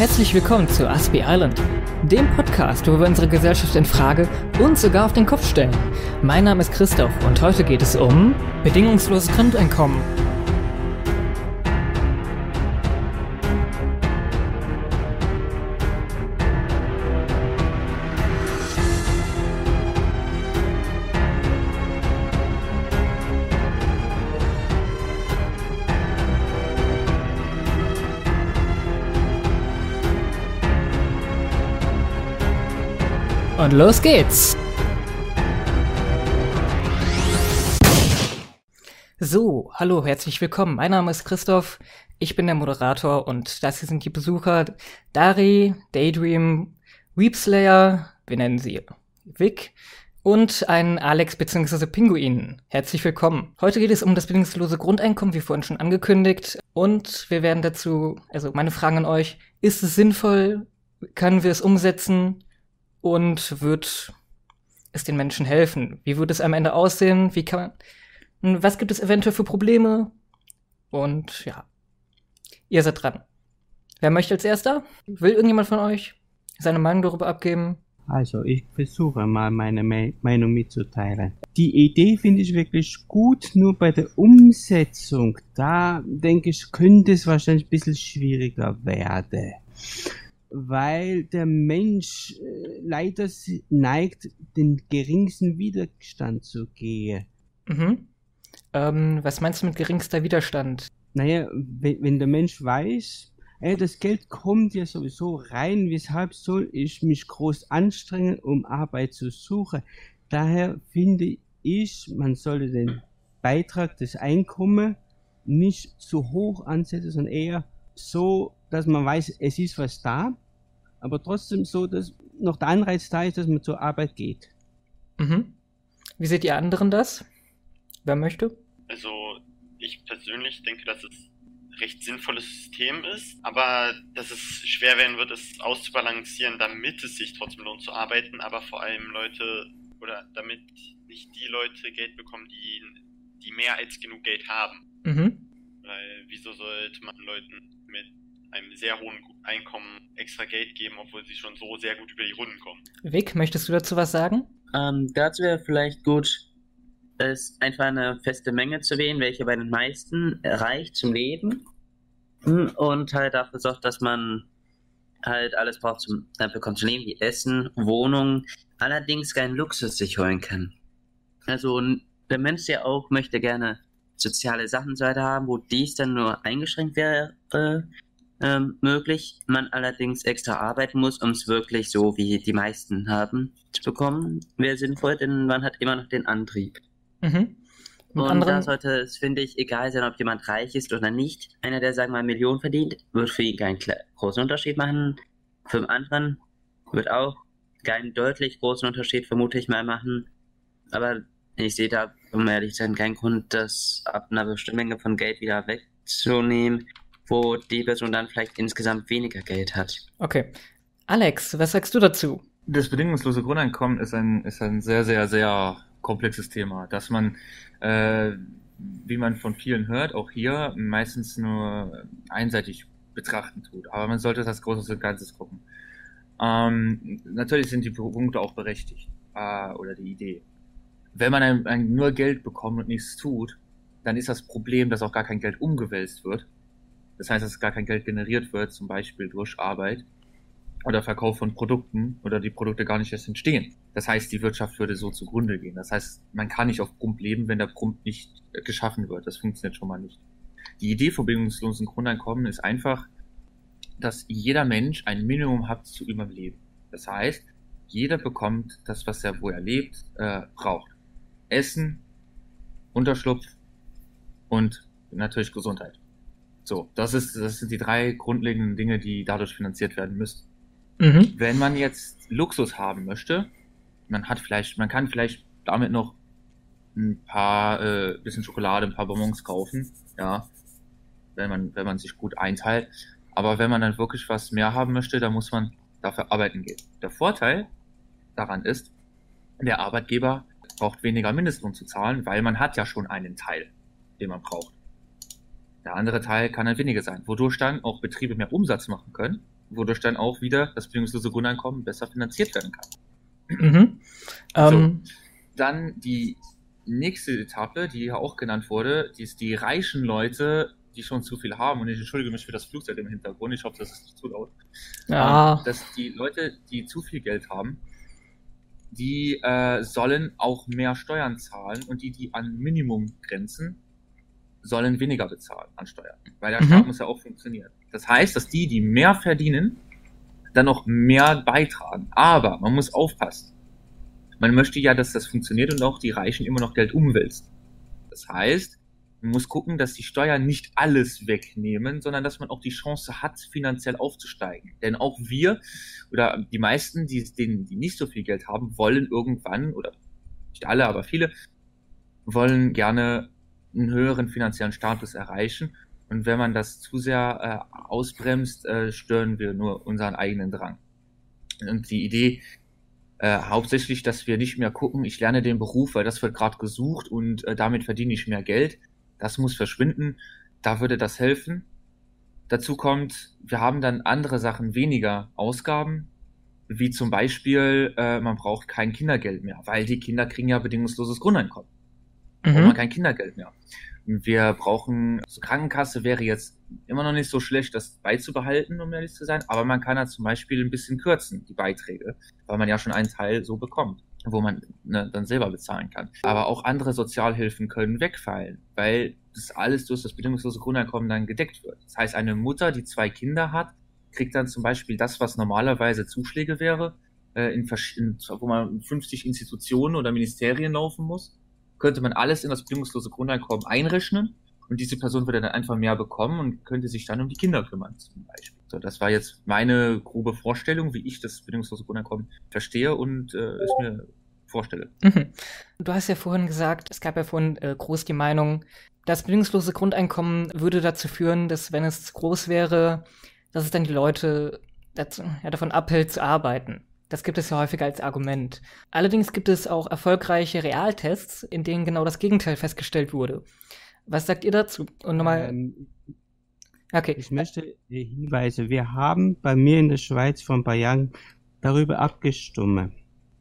herzlich willkommen zu Aspie Island, dem Podcast, wo wir unsere Gesellschaft in Frage und sogar auf den Kopf stellen. Mein Name ist Christoph und heute geht es um bedingungsloses Grundeinkommen. Und los geht's! So, hallo, herzlich willkommen. Mein Name ist Christoph, ich bin der Moderator und das hier sind die Besucher Dari, Daydream, Weepslayer, wir nennen sie Vic und ein Alex bzw. Pinguin. Herzlich willkommen. Heute geht es um das bedingungslose Grundeinkommen, wie vorhin schon angekündigt. Und wir werden dazu, also meine Fragen an euch, ist es sinnvoll? Können wir es umsetzen? Und wird es den Menschen helfen? Wie wird es am Ende aussehen? Wie kann was gibt es eventuell für Probleme? Und ja, ihr seid dran. Wer möchte als erster? Will irgendjemand von euch seine Meinung darüber abgeben? Also, ich versuche mal meine Me Meinung mitzuteilen. Die Idee finde ich wirklich gut, nur bei der Umsetzung, da denke ich, könnte es wahrscheinlich ein bisschen schwieriger werden weil der Mensch äh, leider neigt, den geringsten Widerstand zu gehen. Mhm. Ähm, was meinst du mit geringster Widerstand? Naja, wenn, wenn der Mensch weiß, ey, das Geld kommt ja sowieso rein, weshalb soll ich mich groß anstrengen, um Arbeit zu suchen? Daher finde ich, man sollte den Beitrag des Einkommens nicht zu hoch ansetzen, sondern eher so, dass man weiß, es ist was da, aber trotzdem so, dass noch der Anreiz da ist, dass man zur Arbeit geht. Mhm. Wie seht ihr anderen das? Wer möchte? Also, ich persönlich denke, dass es ein recht sinnvolles System ist, aber dass es schwer werden wird, es auszubalancieren, damit es sich trotzdem lohnt zu arbeiten, aber vor allem Leute oder damit nicht die Leute Geld bekommen, die, die mehr als genug Geld haben. Mhm. Weil wieso sollte man Leuten mit einem sehr hohen Einkommen extra Geld geben, obwohl sie schon so sehr gut über die Runden kommen. Vic, möchtest du dazu was sagen? Ähm, dazu wäre vielleicht gut, es einfach eine feste Menge zu wählen, welche bei den meisten reicht zum Leben. Hm, und halt dafür sorgt, dass man halt alles braucht zum, dafür kommt zum Leben, wie Essen, Wohnung, allerdings keinen Luxus sich holen kann. Also der Mensch ja auch möchte gerne soziale Sachen so weiter haben, wo dies dann nur eingeschränkt wäre, ähm, möglich, man allerdings extra arbeiten muss, um es wirklich so wie die meisten haben zu bekommen, wäre sinnvoll, denn man hat immer noch den Antrieb. Mhm. Und anderen... da sollte es, finde ich, egal sein, ob jemand reich ist oder nicht. Einer, der, sagen wir mal, Millionen verdient, wird für ihn keinen großen Unterschied machen. Für den anderen wird auch keinen deutlich großen Unterschied, vermute ich mal, machen. Aber ich sehe da, um ehrlich zu sein, keinen Grund, das ab einer bestimmten Menge von Geld wieder wegzunehmen wo die Person dann vielleicht insgesamt weniger Geld hat. Okay. Alex, was sagst du dazu? Das bedingungslose Grundeinkommen ist ein, ist ein sehr, sehr, sehr komplexes Thema, dass man, äh, wie man von vielen hört, auch hier meistens nur einseitig betrachten tut. Aber man sollte das Große und Ganzes gucken. Ähm, natürlich sind die Punkte auch berechtigt, äh, oder die Idee. Wenn man ein, ein nur Geld bekommt und nichts tut, dann ist das Problem, dass auch gar kein Geld umgewälzt wird das heißt, dass gar kein Geld generiert wird, zum Beispiel durch Arbeit oder Verkauf von Produkten oder die Produkte gar nicht erst entstehen. Das heißt, die Wirtschaft würde so zugrunde gehen. Das heißt, man kann nicht auf Prump leben, wenn der Prump nicht äh, geschaffen wird. Das funktioniert schon mal nicht. Die Idee von bedingungslosen Grundeinkommen ist einfach, dass jeder Mensch ein Minimum hat zu überleben. Das heißt, jeder bekommt das, was er, wo er lebt, äh, braucht. Essen, Unterschlupf und natürlich Gesundheit. So, das ist, das sind die drei grundlegenden Dinge, die dadurch finanziert werden müssen. Mhm. Wenn man jetzt Luxus haben möchte, man hat vielleicht, man kann vielleicht damit noch ein paar äh, bisschen Schokolade, ein paar Bonbons kaufen, ja, wenn man, wenn man sich gut einteilt. Aber wenn man dann wirklich was mehr haben möchte, dann muss man dafür arbeiten gehen. Der Vorteil daran ist, der Arbeitgeber braucht weniger Mindestlohn zu zahlen, weil man hat ja schon einen Teil, den man braucht. Der andere Teil kann dann weniger sein, wodurch dann auch Betriebe mehr Umsatz machen können wodurch dann auch wieder das bedingungslose Grundeinkommen besser finanziert werden kann. Mhm. Ähm, So. Dann die nächste Etappe, die hier auch genannt wurde, die ist die reichen Leute, die schon zu viel haben. Und ich entschuldige mich für das Flugzeug im Hintergrund. Ich hoffe, das ist nicht zu laut. ja. Ähm, dass die Leute, die zu viel Geld haben, die äh, sollen auch mehr Steuern zahlen und die, die an Minimum grenzen, sollen weniger bezahlen an Steuern. Weil der Mhm. Staat muss ja auch funktionieren. Das heißt, dass die, die mehr verdienen, dann noch mehr beitragen. Aber man muss aufpassen. Man möchte ja, dass das funktioniert und auch die Reichen immer noch Geld umwälzen. Das heißt, man muss gucken, dass die Steuern nicht alles wegnehmen, sondern dass man auch die Chance hat, finanziell aufzusteigen. Denn auch wir oder die meisten, die, denen, die nicht so viel Geld haben, wollen irgendwann, oder nicht alle, aber viele, wollen gerne einen höheren finanziellen Status erreichen. Und wenn man das zu sehr äh, ausbremst, äh, stören wir nur unseren eigenen Drang. Und die Idee, äh, hauptsächlich, dass wir nicht mehr gucken, ich lerne den Beruf, weil das wird gerade gesucht und äh, damit verdiene ich mehr Geld. Das muss verschwinden. Da würde das helfen. Dazu kommt, wir haben dann andere Sachen weniger Ausgaben, wie zum Beispiel, äh, man braucht kein Kindergeld mehr, weil die Kinder kriegen ja bedingungsloses Grundeinkommen. Braucht man Mhm. kein Kindergeld mehr. Wir brauchen, also Krankenkasse wäre jetzt immer noch nicht so schlecht, das beizubehalten, um ehrlich zu sein, aber man kann ja zum Beispiel ein bisschen kürzen, die Beiträge, weil man ja schon einen Teil so bekommt, wo man ne, dann selber bezahlen kann. Aber auch andere Sozialhilfen können wegfallen, weil das alles durch das bedingungslose Grundeinkommen dann gedeckt wird. Das heißt, eine Mutter, die zwei Kinder hat, kriegt dann zum Beispiel das, was normalerweise Zuschläge wäre, äh, in, in wo man in 50 Institutionen oder Ministerien laufen muss, könnte man alles in das bedingungslose Grundeinkommen einrechnen und diese Person würde dann einfach mehr bekommen und könnte sich dann um die Kinder kümmern, zum Beispiel. So, das war jetzt meine grobe Vorstellung, wie ich das bedingungslose Grundeinkommen verstehe und äh, es mir vorstelle. Mhm. Du hast ja vorhin gesagt, es gab ja vorhin äh, groß die Meinung, das bedingungslose Grundeinkommen würde dazu führen, dass wenn es groß wäre, dass es dann die Leute dazu, ja, davon abhält zu arbeiten. Das gibt es ja häufiger als Argument. Allerdings gibt es auch erfolgreiche Realtests, in denen genau das Gegenteil festgestellt wurde. Was sagt ihr dazu? Und nochmal, Ähm, okay. ich möchte hinweisen, wir haben bei mir in der Schweiz vor ein paar Jahren darüber abgestimmt,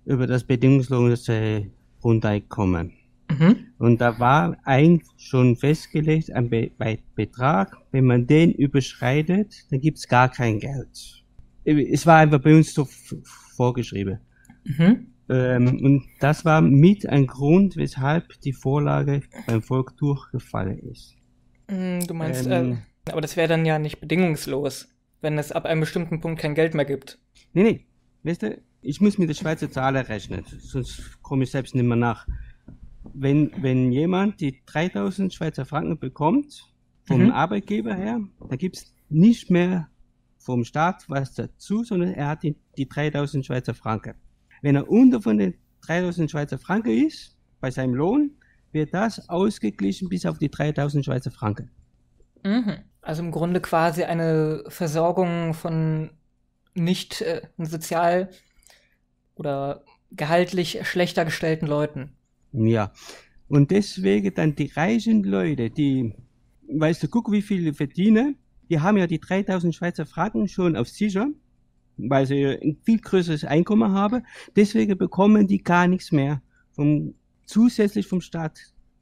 über das bedingungslose Grundeinkommen. Mhm. Und da war ein schon festgelegt, ein Be Be Betrag, wenn man den überschreitet, dann gibt's gar kein Geld. Es war einfach bei uns so vorgeschrieben. Mhm. Ähm, und das war mit ein Grund, weshalb die Vorlage beim Volk durchgefallen ist. Mm, Du meinst, Ähm. äh, aber das wäre dann ja nicht bedingungslos, wenn es ab einem bestimmten Punkt kein Geld mehr gibt. Nee, nee, weißt du, ich muss mit der Schweizer Zahlen rechnen, sonst komme ich selbst nicht mehr nach. Wenn, wenn jemand die 3000 Schweizer Franken bekommt, vom Mhm. Arbeitgeber her, da gibt's nicht mehr vom Staat was dazu, sondern er hat die, die 3000 Schweizer Franken. Wenn er unter von den 3000 Schweizer Franken ist, bei seinem Lohn, wird das ausgeglichen bis auf die 3000 Schweizer Franken. Mhm. Also im Grunde quasi eine Versorgung von nicht äh, sozial oder gehaltlich schlechter gestellten Leuten. Ja. Und deswegen dann die reichen Leute, die, weißt du, guck, wie viele verdienen, die haben ja die 3000 Schweizer Franken schon auf sicher, weil sie ein viel größeres Einkommen haben. Deswegen bekommen die gar nichts mehr vom, zusätzlich vom Staat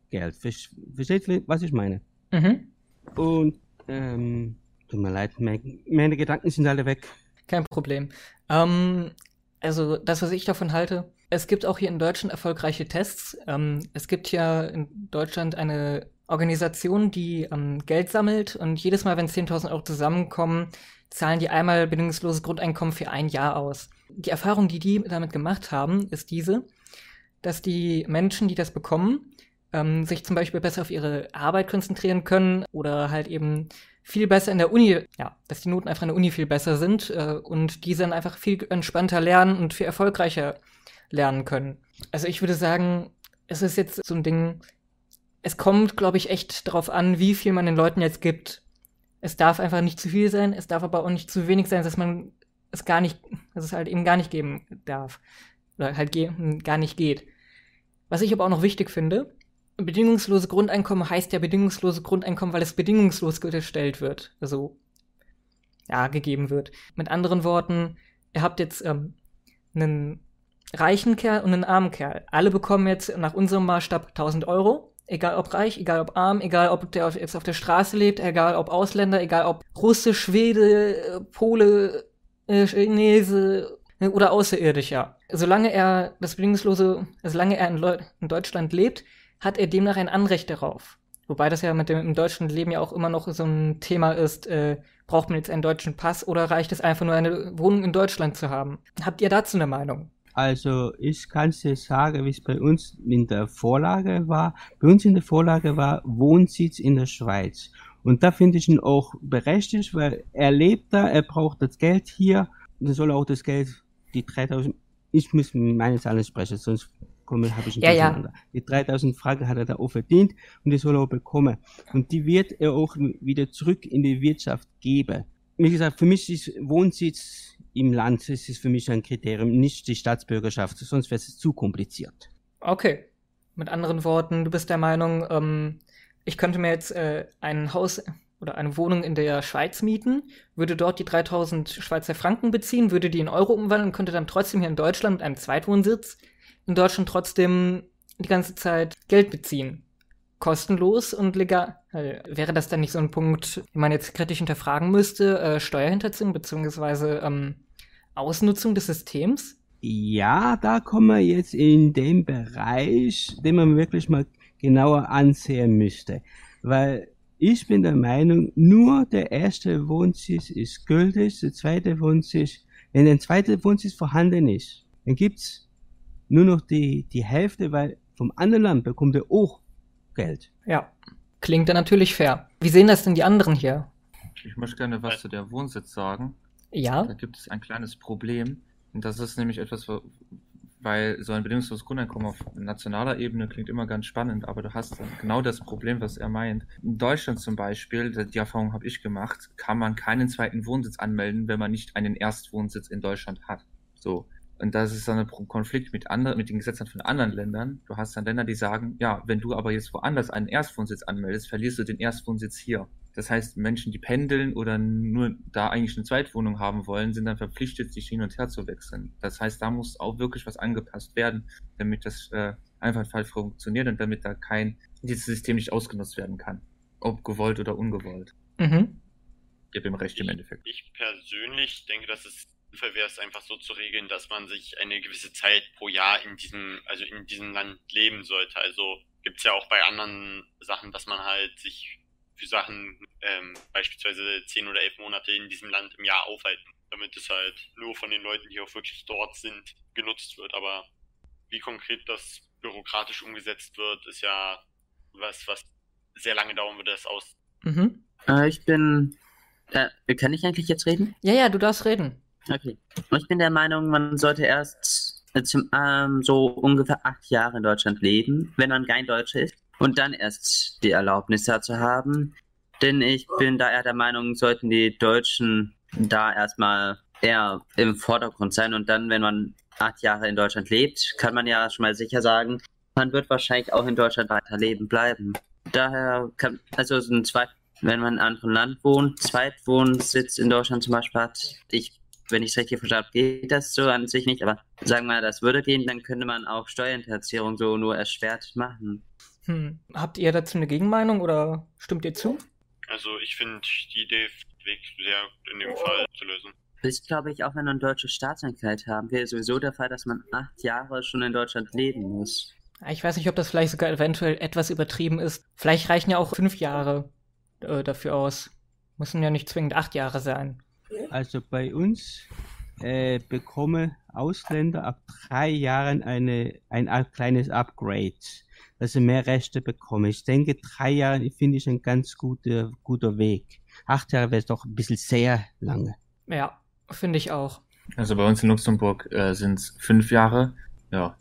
Geld. Ver- Versteht, ihr, was ich meine? Mhm. Und, ähm, tut mir leid, meine, meine Gedanken sind alle weg. Kein Problem. Ähm, also das, was ich davon halte, es gibt auch hier in Deutschland erfolgreiche Tests. Ähm, es gibt ja in Deutschland eine Organisation, die ähm, Geld sammelt und jedes Mal, wenn 10.000 Euro zusammenkommen, zahlen die einmal bedingungsloses Grundeinkommen für ein Jahr aus. Die Erfahrung, die die damit gemacht haben, ist diese, dass die Menschen, die das bekommen, ähm, sich zum Beispiel besser auf ihre Arbeit konzentrieren können oder halt eben viel besser in der Uni, ja, dass die Noten einfach in der Uni viel besser sind äh, und diese dann einfach viel entspannter lernen und viel erfolgreicher lernen können. Also ich würde sagen, es ist jetzt so ein Ding, es kommt, glaube ich, echt darauf an, wie viel man den Leuten jetzt gibt. Es darf einfach nicht zu viel sein, es darf aber auch nicht zu wenig sein, dass man es gar nicht, dass es halt eben gar nicht geben darf. Oder halt gar nicht geht. Was ich aber auch noch wichtig finde, bedingungslose Grundeinkommen heißt ja bedingungslose Grundeinkommen, weil es bedingungslos gestellt wird. Also ja, gegeben wird. Mit anderen Worten, ihr habt jetzt ähm, einen reichen Kerl und einen armen Kerl. Alle bekommen jetzt nach unserem Maßstab 1000 Euro. Egal ob reich, egal ob arm, egal ob der jetzt auf der Straße lebt, egal ob Ausländer, egal ob Russe, Schwede, Pole, äh, Chinese äh, oder Außerirdischer. Solange er das bedingungslose, solange er in, in Deutschland lebt, hat er demnach ein Anrecht darauf. Wobei das ja mit dem im deutschen Leben ja auch immer noch so ein Thema ist, äh, braucht man jetzt einen deutschen Pass oder reicht es einfach nur eine Wohnung in Deutschland zu haben? Habt ihr dazu eine Meinung? Also ich kann dir sagen, wie es bei uns in der Vorlage war. Bei uns in der Vorlage war Wohnsitz in der Schweiz. Und da finde ich ihn auch berechtigt, weil er lebt da, er braucht das Geld hier. Und soll auch das Geld, die 3000, ich muss meines Zahlen sprechen, sonst komme, habe ich ein ja, ja. Die 3000 Franken hat er da auch verdient und die soll er auch bekommen. Und die wird er auch wieder zurück in die Wirtschaft geben. Wie gesagt, für mich ist Wohnsitz im Land, ist für mich ein Kriterium, nicht die Staatsbürgerschaft, sonst wäre es zu kompliziert. Okay. Mit anderen Worten, du bist der Meinung, ähm, ich könnte mir jetzt äh, ein Haus oder eine Wohnung in der Schweiz mieten, würde dort die 3000 Schweizer Franken beziehen, würde die in Euro umwandeln und könnte dann trotzdem hier in Deutschland mit einem Zweitwohnsitz in Deutschland trotzdem die ganze Zeit Geld beziehen. Kostenlos und legal. Wäre das dann nicht so ein Punkt, den man jetzt kritisch hinterfragen müsste, äh, Steuerhinterziehung beziehungsweise ähm, Ausnutzung des Systems? Ja, da kommen wir jetzt in den Bereich, den man wirklich mal genauer ansehen müsste. Weil ich bin der Meinung, nur der erste Wohnsitz ist gültig, der zweite Wohnsitz, wenn der zweite Wohnsitz vorhanden ist, dann gibt's nur noch die, die Hälfte, weil vom anderen Land bekommt er auch Geld. Ja, klingt dann natürlich fair. Wie sehen das denn die anderen hier? Ich möchte gerne was zu der Wohnsitz sagen. Ja. Da gibt es ein kleines Problem. Und das ist nämlich etwas, weil so ein bedingungsloses Grundeinkommen auf nationaler Ebene klingt immer ganz spannend, aber du hast genau das Problem, was er meint. In Deutschland zum Beispiel, die Erfahrung habe ich gemacht, kann man keinen zweiten Wohnsitz anmelden, wenn man nicht einen Erstwohnsitz in Deutschland hat. So. Und das ist dann ein Konflikt mit anderen, mit den Gesetzen von anderen Ländern. Du hast dann Länder, die sagen, ja, wenn du aber jetzt woanders einen Erstwohnsitz anmeldest, verlierst du den Erstwohnsitz hier. Das heißt, Menschen, die pendeln oder nur da eigentlich eine Zweitwohnung haben wollen, sind dann verpflichtet, sich hin und her zu wechseln. Das heißt, da muss auch wirklich was angepasst werden, damit das äh, Einfallfall funktioniert und damit da kein, dieses System nicht ausgenutzt werden kann. Ob gewollt oder ungewollt. Mhm. Ich gebe ihm recht im Endeffekt. Ich persönlich denke, dass es sinnvoll wäre, es einfach so zu regeln, dass man sich eine gewisse Zeit pro Jahr in diesem, also in diesem Land leben sollte. Also gibt es ja auch bei anderen Sachen, dass man halt sich für Sachen ähm, beispielsweise zehn oder elf Monate in diesem Land im Jahr aufhalten, damit es halt nur von den Leuten, die auch wirklich dort sind, genutzt wird. Aber wie konkret das bürokratisch umgesetzt wird, ist ja was, was sehr lange dauern würde, das aus. Mhm. Äh, ich bin. Äh, kann ich eigentlich jetzt reden? Ja, ja, du darfst reden. Okay. Ich bin der Meinung, man sollte erst äh, zum, ähm, so ungefähr acht Jahre in Deutschland leben, wenn man kein Deutscher ist und dann erst die Erlaubnis dazu haben. Denn ich bin da eher der Meinung, sollten die Deutschen da erstmal eher im Vordergrund sein und dann, wenn man acht Jahre in Deutschland lebt, kann man ja schon mal sicher sagen, man wird wahrscheinlich auch in Deutschland weiter leben bleiben. Daher kann, also so ein Zweit, wenn man in einem anderen Land wohnt, Zweitwohnsitz in Deutschland zum Beispiel hat, ich, wenn ich es richtig verstanden habe, geht das so an sich nicht, aber sagen wir mal, das würde gehen, dann könnte man auch Steuerhinterziehung so nur erschwert machen. Hm. Habt ihr dazu eine Gegenmeinung oder stimmt ihr zu? Also ich finde die Idee Weg sehr gut in dem Fall zu lösen. Das ist, glaube ich, auch wenn man deutsche Staatsangehörigkeit haben, wäre sowieso der Fall, dass man acht Jahre schon in Deutschland leben muss. Ich weiß nicht, ob das vielleicht sogar eventuell etwas übertrieben ist. Vielleicht reichen ja auch fünf Jahre äh, dafür aus. Müssen ja nicht zwingend acht Jahre sein. Also bei uns äh, bekommen Ausländer ab drei Jahren eine, ein kleines Upgrade dass sie mehr Rechte bekommen. Ich denke, drei Jahre finde ich ein ganz guter, guter Weg. Acht Jahre wäre doch ein bisschen sehr lange. Ja, finde ich auch. Also bei uns in Luxemburg äh, sind es fünf Jahre. Ja,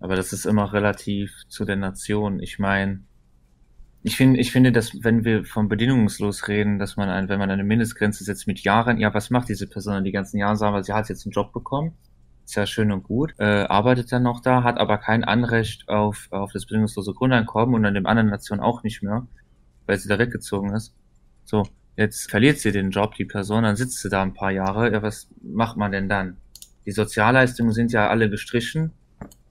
aber das ist immer relativ zu der Nation. Ich meine, ich finde, ich finde, dass wenn wir vom bedingungslos reden, dass man, ein, wenn man eine Mindestgrenze setzt mit Jahren, ja, was macht diese Person die ganzen Jahre? Sagen wir, sie hat jetzt einen Job bekommen ja schön und gut, äh, arbeitet dann noch da, hat aber kein Anrecht auf, auf das bedingungslose Grundeinkommen und an dem anderen Nation auch nicht mehr, weil sie da weggezogen ist. So, Jetzt verliert sie den Job, die Person, dann sitzt sie da ein paar Jahre. Ja, was macht man denn dann? Die Sozialleistungen sind ja alle gestrichen,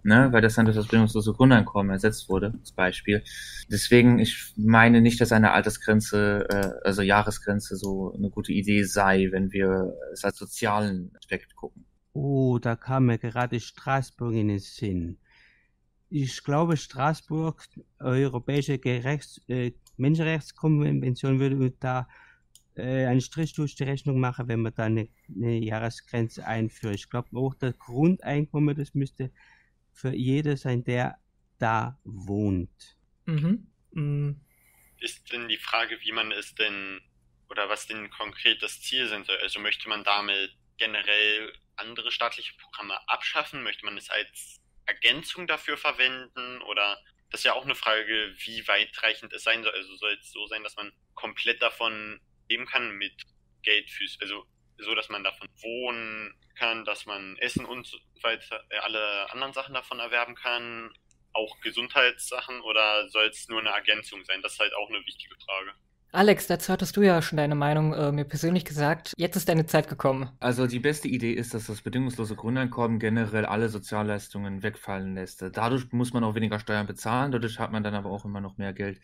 ne, weil das dann durch das bedingungslose Grundeinkommen ersetzt wurde, als Beispiel. Deswegen, ich meine nicht, dass eine Altersgrenze, äh, also Jahresgrenze so eine gute Idee sei, wenn wir es als sozialen Aspekt gucken. Oh, da kam mir gerade Straßburg in den Sinn. Ich glaube, Straßburg, Europäische Gerechts, äh, Menschenrechtskonvention würde da äh, einen Strich durch die Rechnung machen, wenn man da eine, eine Jahresgrenze einführt. Ich glaube auch das Grundeinkommen, das müsste für jeder sein, der da wohnt. Mhm. Mhm. Ist denn die Frage, wie man es denn oder was denn konkret das Ziel sein soll? Also möchte man damit generell andere staatliche Programme abschaffen? Möchte man es als Ergänzung dafür verwenden? Oder das ist ja auch eine Frage, wie weitreichend es sein soll. Also soll es so sein, dass man komplett davon leben kann mit Geld fürs, also so, dass man davon wohnen kann, dass man Essen und so weiter, äh, alle anderen Sachen davon erwerben kann, auch Gesundheitssachen oder soll es nur eine Ergänzung sein? Das ist halt auch eine wichtige Frage. Alex, dazu hattest du ja schon deine Meinung äh, mir persönlich gesagt. Jetzt ist deine Zeit gekommen. Also die beste Idee ist, dass das bedingungslose Grundeinkommen generell alle Sozialleistungen wegfallen lässt. Dadurch muss man auch weniger Steuern bezahlen, dadurch hat man dann aber auch immer noch mehr Geld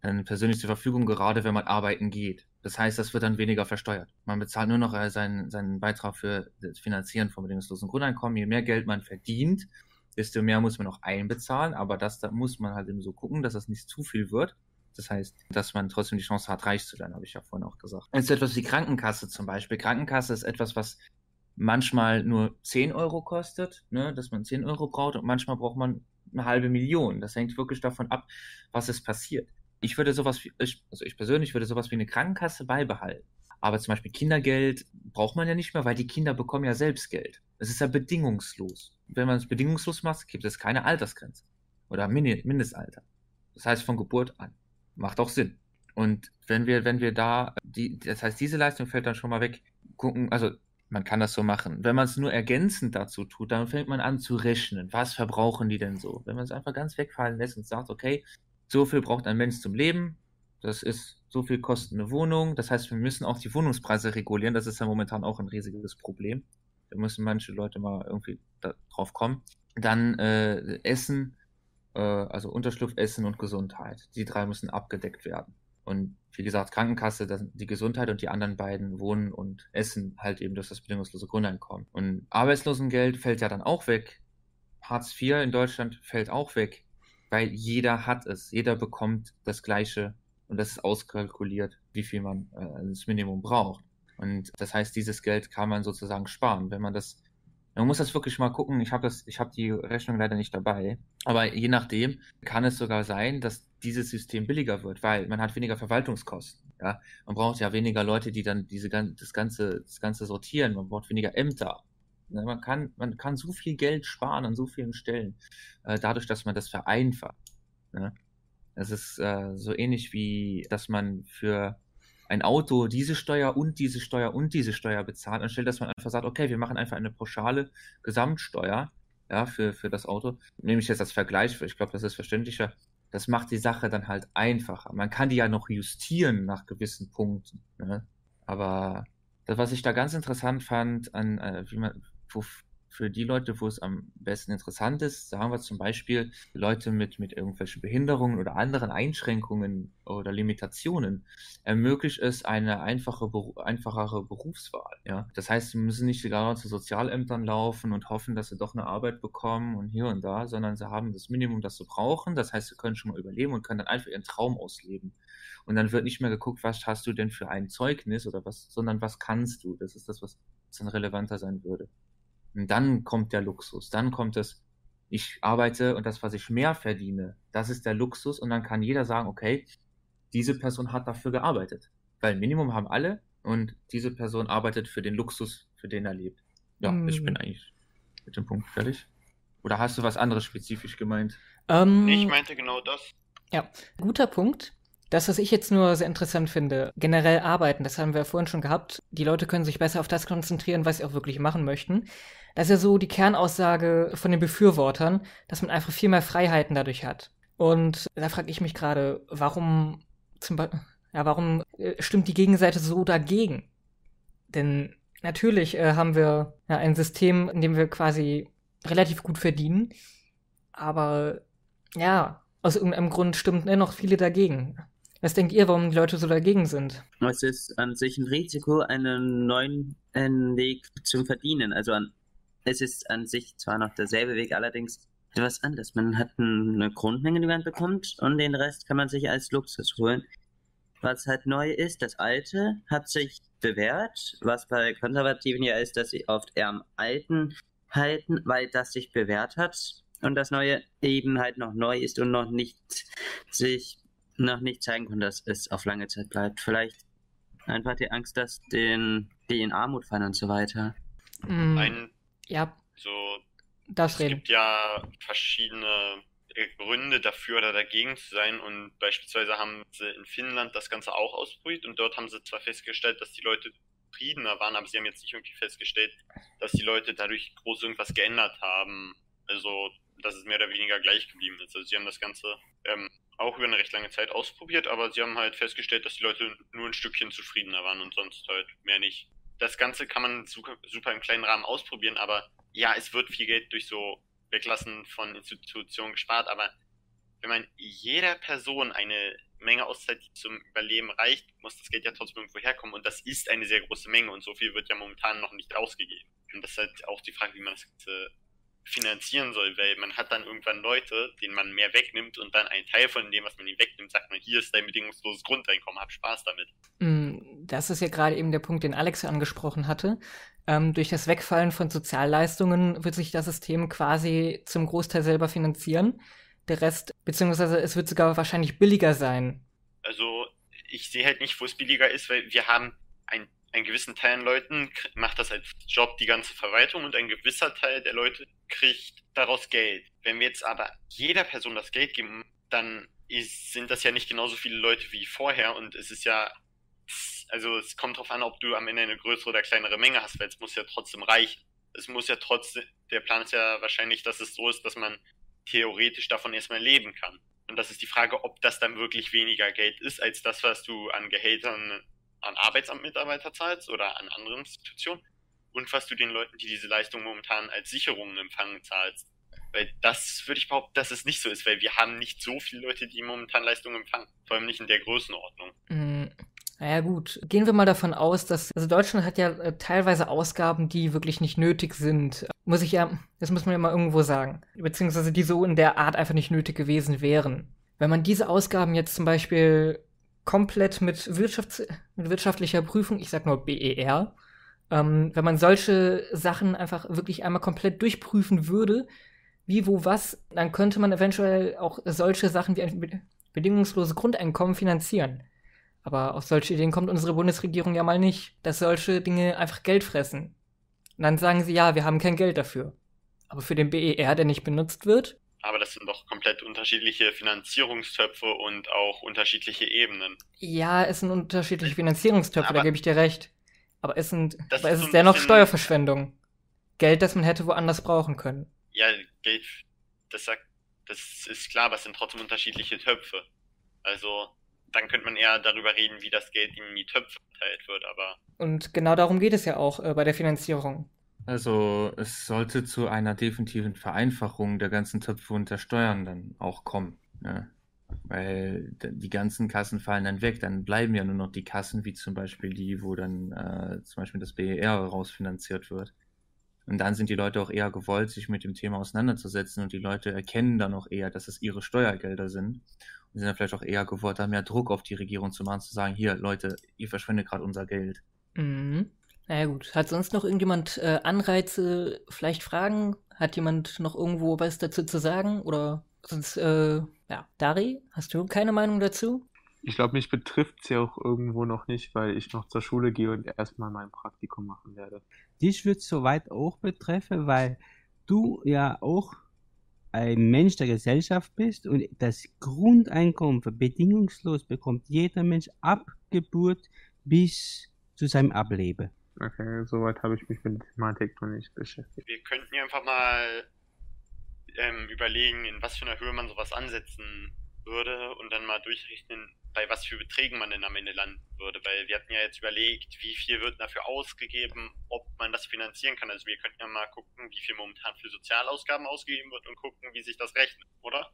dann persönlich zur Verfügung, gerade wenn man arbeiten geht. Das heißt, das wird dann weniger versteuert. Man bezahlt nur noch äh, seinen, seinen Beitrag für das Finanzieren vom bedingungslosen Grundeinkommen. Je mehr Geld man verdient, desto mehr muss man auch einbezahlen, aber das da muss man halt eben so gucken, dass das nicht zu viel wird. Das heißt, dass man trotzdem die Chance hat, reich zu werden, habe ich ja vorhin auch gesagt. Jetzt etwas wie Krankenkasse zum Beispiel. Krankenkasse ist etwas, was manchmal nur 10 Euro kostet, ne, dass man 10 Euro braucht und manchmal braucht man eine halbe Million. Das hängt wirklich davon ab, was es passiert. Ich würde sowas wie, also ich persönlich würde sowas wie eine Krankenkasse beibehalten. Aber zum Beispiel Kindergeld braucht man ja nicht mehr, weil die Kinder bekommen ja selbst Geld. Es ist ja bedingungslos. Wenn man es bedingungslos macht, gibt es keine Altersgrenze oder Mindestalter. Das heißt von Geburt an macht auch Sinn. Und wenn wir, wenn wir da, die, das heißt, diese Leistung fällt dann schon mal weg, gucken, also man kann das so machen. Wenn man es nur ergänzend dazu tut, dann fängt man an zu rechnen. Was verbrauchen die denn so? Wenn man es einfach ganz wegfallen lässt und sagt, okay, so viel braucht ein Mensch zum Leben, das ist so viel kostet eine Wohnung. Das heißt, wir müssen auch die Wohnungspreise regulieren. Das ist ja momentan auch ein riesiges Problem. Da müssen manche Leute mal irgendwie drauf kommen. Dann äh, Essen, äh, also Unterschlupf, Essen und Gesundheit. Die drei müssen abgedeckt werden. Und wie gesagt, Krankenkasse, die Gesundheit und die anderen beiden Wohnen und Essen halt eben durch das bedingungslose Grundeinkommen. Und Arbeitslosengeld fällt ja dann auch weg. Hartz IV in Deutschland fällt auch weg, weil jeder hat es. Jeder bekommt das Gleiche und das ist auskalkuliert, wie viel man äh, als Minimum braucht. Und das heißt, dieses Geld kann man sozusagen sparen, wenn man das man muss das wirklich mal gucken. Ich habe habe die Rechnung leider nicht dabei. Aber je nachdem kann es sogar sein, dass dieses System billiger wird, weil man hat weniger Verwaltungskosten. Ja, man braucht ja weniger Leute, die dann diese das ganze, das ganze sortieren. Man braucht weniger Ämter. Ja, man kann, man kann so viel Geld sparen an so vielen Stellen, äh, dadurch, dass man das vereinfacht. Ja. Das ist äh, so ähnlich wie, dass man für ein Auto diese Steuer und diese Steuer und diese Steuer bezahlt, anstelle dass man einfach sagt, okay, wir machen einfach eine pauschale Gesamtsteuer ja, für, für das Auto. Nehme ich jetzt als Vergleich, ich glaube, das ist verständlicher. Das macht die Sache dann halt einfacher. Man kann die ja noch justieren nach gewissen Punkten. Ne? Aber das, was ich da ganz interessant fand, an, äh, wie man, wo, für die Leute, wo es am besten interessant ist, sagen wir zum Beispiel Leute mit, mit irgendwelchen Behinderungen oder anderen Einschränkungen oder Limitationen, ermöglicht es eine einfache, einfachere Berufswahl. Ja? Das heißt, sie müssen nicht egal zu Sozialämtern laufen und hoffen, dass sie doch eine Arbeit bekommen und hier und da, sondern sie haben das Minimum, das sie brauchen. Das heißt, sie können schon mal überleben und können dann einfach ihren Traum ausleben. Und dann wird nicht mehr geguckt, was hast du denn für ein Zeugnis oder was, sondern was kannst du. Das ist das, was dann relevanter sein würde. Und dann kommt der Luxus. Dann kommt es, ich arbeite und das, was ich mehr verdiene, das ist der Luxus. Und dann kann jeder sagen, okay, diese Person hat dafür gearbeitet. Weil Minimum haben alle und diese Person arbeitet für den Luxus, für den er lebt. Ja, mm. ich bin eigentlich mit dem Punkt fertig. Oder hast du was anderes spezifisch gemeint? Ähm, ich meinte genau das. Ja, guter Punkt. Das, was ich jetzt nur sehr interessant finde, generell arbeiten, das haben wir vorhin schon gehabt. Die Leute können sich besser auf das konzentrieren, was sie auch wirklich machen möchten. Das ist ja so die Kernaussage von den Befürwortern, dass man einfach viel mehr Freiheiten dadurch hat. Und da frage ich mich gerade, warum zum Beispiel, ja, warum äh, stimmt die Gegenseite so dagegen? Denn natürlich äh, haben wir ja, ein System, in dem wir quasi relativ gut verdienen, aber ja, aus irgendeinem Grund stimmen dennoch viele dagegen. Was denkt ihr, warum die Leute so dagegen sind? Es ist an sich ein Risiko, einen neuen Weg zum Verdienen. Also an, es ist an sich zwar noch derselbe Weg, allerdings etwas anders. Man hat eine Grundmenge, die man bekommt, und den Rest kann man sich als Luxus holen. Was halt neu ist, das Alte hat sich bewährt, was bei Konservativen ja ist, dass sie oft eher am Alten halten, weil das sich bewährt hat und das Neue eben halt noch neu ist und noch nicht sich noch nicht zeigen konnte, dass es auf lange Zeit bleibt. Vielleicht einfach die Angst, dass den, die in Armut fallen und so weiter. Mm, Ein, ja, so, das es reden. gibt ja verschiedene Gründe dafür oder dagegen zu sein und beispielsweise haben sie in Finnland das Ganze auch ausprobiert und dort haben sie zwar festgestellt, dass die Leute zufriedener waren, aber sie haben jetzt nicht irgendwie festgestellt, dass die Leute dadurch groß irgendwas geändert haben. Also, dass es mehr oder weniger gleich geblieben ist. Also sie haben das Ganze ähm, auch über eine recht lange Zeit ausprobiert, aber sie haben halt festgestellt, dass die Leute nur ein Stückchen zufriedener waren und sonst halt mehr nicht. Das Ganze kann man super, im kleinen Rahmen ausprobieren, aber ja, es wird viel Geld durch so Weglassen von Institutionen gespart, aber wenn man jeder Person eine Menge Auszeit, zum Überleben reicht, muss das Geld ja trotzdem irgendwo herkommen und das ist eine sehr große Menge und so viel wird ja momentan noch nicht ausgegeben. Und das ist halt auch die Frage, wie man das Ganze finanzieren soll, weil man hat dann irgendwann Leute, denen man mehr wegnimmt und dann einen Teil von dem, was man ihnen wegnimmt, sagt man, hier ist dein bedingungsloses Grundeinkommen, hab Spaß damit. Mm, Das ist ja gerade eben der Punkt, den Alex angesprochen hatte. Ähm, durch das Wegfallen von Sozialleistungen wird sich das System quasi zum Großteil selber finanzieren. Der Rest, beziehungsweise es wird sogar wahrscheinlich billiger sein. Also ich sehe halt nicht, wo es billiger ist, weil wir haben ein, gewissen Teil an Leuten macht das als Job die ganze Verwaltung und ein gewisser Teil der Leute kriegt daraus Geld. Wenn wir jetzt aber jeder Person das Geld geben, dann ist, sind das ja nicht genauso viele Leute wie vorher und es ist ja, also es kommt darauf an, ob du am Ende eine größere oder kleinere Menge hast, weil es muss ja trotzdem reichen. Es muss ja trotzdem, der Plan ist ja wahrscheinlich, dass es so ist, dass man theoretisch davon erstmal leben kann. Und das ist die Frage, ob das dann wirklich weniger Geld ist, als das, was du an Gehältern an Arbeitsamtmitarbeiter zahlst oder an anderen Institutionen und was du den Leuten, die diese Leistung momentan als Sicherungen empfangen, zahlst. Weil das würde ich behaupten, dass es nicht so ist, weil wir haben nicht so viele Leute, die momentan Leistungen empfangen. Vor allem nicht in der Größenordnung. Mm, Naja gut, gehen wir mal davon aus, dass also Deutschland hat ja äh, teilweise Ausgaben, die wirklich nicht nötig sind. Muss ich ja, das muss man ja mal irgendwo sagen. Beziehungsweise die so in der Art einfach nicht nötig gewesen wären. Wenn man diese Ausgaben jetzt zum Beispiel komplett mit, Wirtschafts mit wirtschaftlicher Prüfung, ich sag nur BER, ähm, wenn man solche Sachen einfach wirklich einmal komplett durchprüfen würde, wie, wo, was, dann könnte man eventuell auch solche Sachen wie ein be- bedingungsloses Grundeinkommen finanzieren. Aber auf solche Ideen kommt unsere Bundesregierung ja mal nicht, dass solche Dinge einfach Geld fressen. Und dann sagen sie, ja, wir haben kein Geld dafür. Aber für den BER, der nicht benutzt wird, Aber das sind doch komplett unterschiedliche Finanzierungstöpfe und auch unterschiedliche Ebenen. ja, es sind unterschiedliche Finanzierungstöpfe, da Aber- gebe ich dir recht. Aber es sind, aber ist es so ist ein dennoch Steuerverschwendung. Geld, das man hätte woanders brauchen können. Ja, Geld, das sagt, das ist klar, aber es sind trotzdem unterschiedliche Töpfe. Also, dann könnte man eher darüber reden, wie das Geld in die Töpfe verteilt wird, aber Und genau darum geht es ja auch äh, bei der Finanzierung. Also es sollte zu einer definitiven Vereinfachung der ganzen Töpfe und der Steuern dann auch kommen. Ne? Weil die ganzen Kassen fallen dann weg, dann bleiben ja nur noch die Kassen, wie zum Beispiel die, wo dann äh, zum Beispiel das BER rausfinanziert wird. Und dann sind die Leute auch eher gewollt, sich mit dem Thema auseinanderzusetzen und die Leute erkennen dann auch eher, dass es ihre Steuergelder sind. Und sind dann vielleicht auch eher gewollt, da mehr Druck auf die Regierung zu machen, zu sagen, hier, Leute, ihr verschwendet gerade unser Geld. Mhm. Naja gut, hat sonst noch irgendjemand äh, Anreize, vielleicht Fragen? Hat jemand noch irgendwo was dazu zu sagen? Oder sonst, äh, ja, Dari, hast du keine Meinung dazu? Ich glaube, mich betrifft es ja auch irgendwo noch nicht, weil ich noch zur Schule gehe und erstmal mein Praktikum machen werde. Dich wird soweit auch betreffen, weil du ja auch ein Mensch der Gesellschaft bist und das Grundeinkommen bedingungslos bekommt jeder Mensch ab Geburt bis zu seinem Ableben. Okay, soweit habe ich mich mit Thematik noch nicht beschäftigt. wir könnten ja einfach mal ähm, überlegen, in was für einer Höhe man sowas ansetzen würde und dann mal durchrechnen, bei was für Beträgen man denn am Ende landen würde, weil wir hatten ja jetzt überlegt, wie viel wird dafür ausgegeben, ob man das finanzieren kann. Also wir könnten ja mal gucken, wie viel momentan für Sozialausgaben ausgegeben wird und gucken, wie sich das rechnet, oder?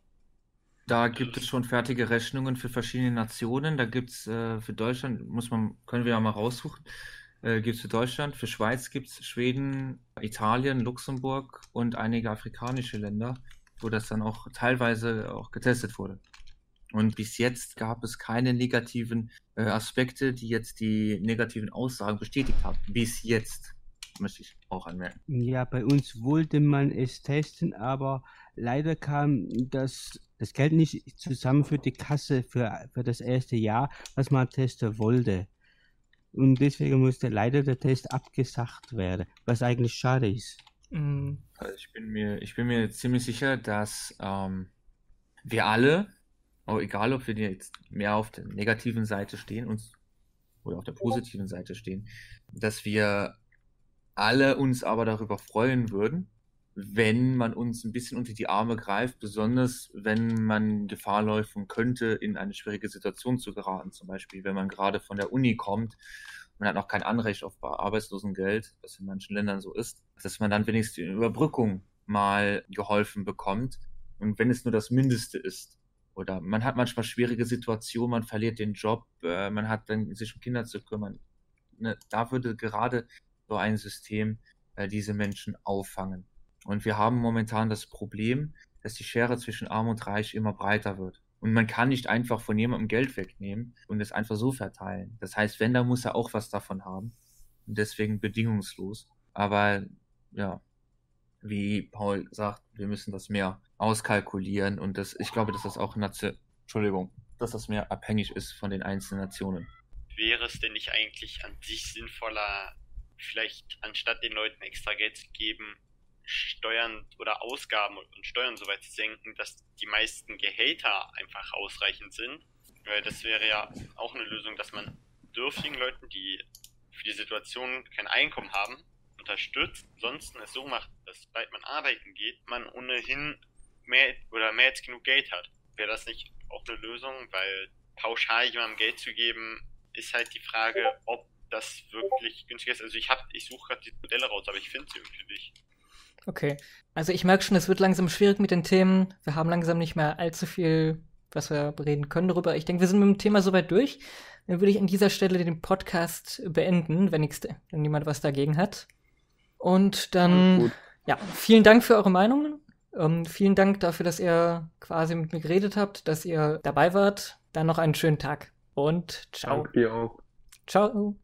Da gibt es schon fertige Rechnungen für verschiedene Nationen. Da gibt es äh, für Deutschland, muss man, können wir ja mal raussuchen, äh, gibt es für Deutschland, für Schweiz gibt es Schweden, Italien, Luxemburg und einige afrikanische Länder, wo das dann auch teilweise auch getestet wurde. Und bis jetzt gab es keine negativen äh, Aspekte, die jetzt die negativen Aussagen bestätigt haben. Bis jetzt, möchte ich auch anmerken. Ja, bei uns wollte man es testen, aber leider kam das das Geld nicht zusammen für die Kasse für, für das erste Jahr, was man testen wollte. Und deswegen musste leider der Test abgesagt werden, was eigentlich schade ist. Mhm. Also ich bin mir, ich bin mir ziemlich sicher, dass ähm, wir alle, oh, egal ob wir jetzt mehr auf der negativen Seite stehen uns, oder auf der positiven Seite stehen, dass wir alle uns aber darüber freuen würden, wenn man uns ein bisschen unter die Arme greift, besonders wenn man Gefahr laufen könnte, in eine schwierige Situation zu geraten. Zum Beispiel, wenn man gerade von der Uni kommt, man hat noch kein Anrecht auf Arbeitslosengeld, was in manchen Ländern so ist, dass man dann wenigstens die Überbrückung mal geholfen bekommt. Und wenn es nur das Mindeste ist. Oder man hat manchmal schwierige Situationen, man verliert den Job, äh, man hat dann sich um Kinder zu kümmern. Ne, da würde gerade so ein System äh, diese Menschen auffangen. Und wir haben momentan das Problem, dass die Schere zwischen Arm und Reich immer breiter wird. Und man kann nicht einfach von jemandem Geld wegnehmen und es einfach so verteilen. Das heißt, wenn, dann muss er auch was davon haben. Und deswegen bedingungslos. Aber ja, wie Paul sagt, wir müssen das mehr auskalkulieren und das, ich glaube, dass das auch Nation, Entschuldigung, dass das mehr abhängig ist von den einzelnen Nationen. Wäre es denn nicht eigentlich an sich sinnvoller, vielleicht anstatt den Leuten extra Geld zu geben, Steuern oder Ausgaben und Steuern so weit zu senken, dass die meisten Gehälter einfach ausreichend sind. Weil das wäre ja auch eine Lösung, dass man dürftigen Leuten, die für die Situation kein Einkommen haben, unterstützt. Ansonsten es so macht, dass sobald man arbeiten geht, man ohnehin mehr oder mehr als genug Geld hat. Wäre das nicht auch eine Lösung? Weil pauschal jemandem Geld zu geben, ist halt die Frage, ob das wirklich günstig ist. Also ich habe, ich suche gerade die Modelle raus, aber ich finde sie irgendwie nicht. Okay. Also ich merke schon, es wird langsam schwierig mit den Themen. Wir haben langsam nicht mehr allzu viel, was wir reden können darüber. Ich denke, wir sind mit dem Thema soweit durch. Dann würde ich an dieser Stelle den Podcast beenden, wenn, nix, wenn niemand was dagegen hat. Und dann, ja, vielen Dank für eure Meinungen. Ähm, vielen Dank dafür, dass ihr quasi mit mir geredet habt, dass ihr dabei wart. Dann noch einen schönen Tag und ciao. Danke dir auch. Ciao.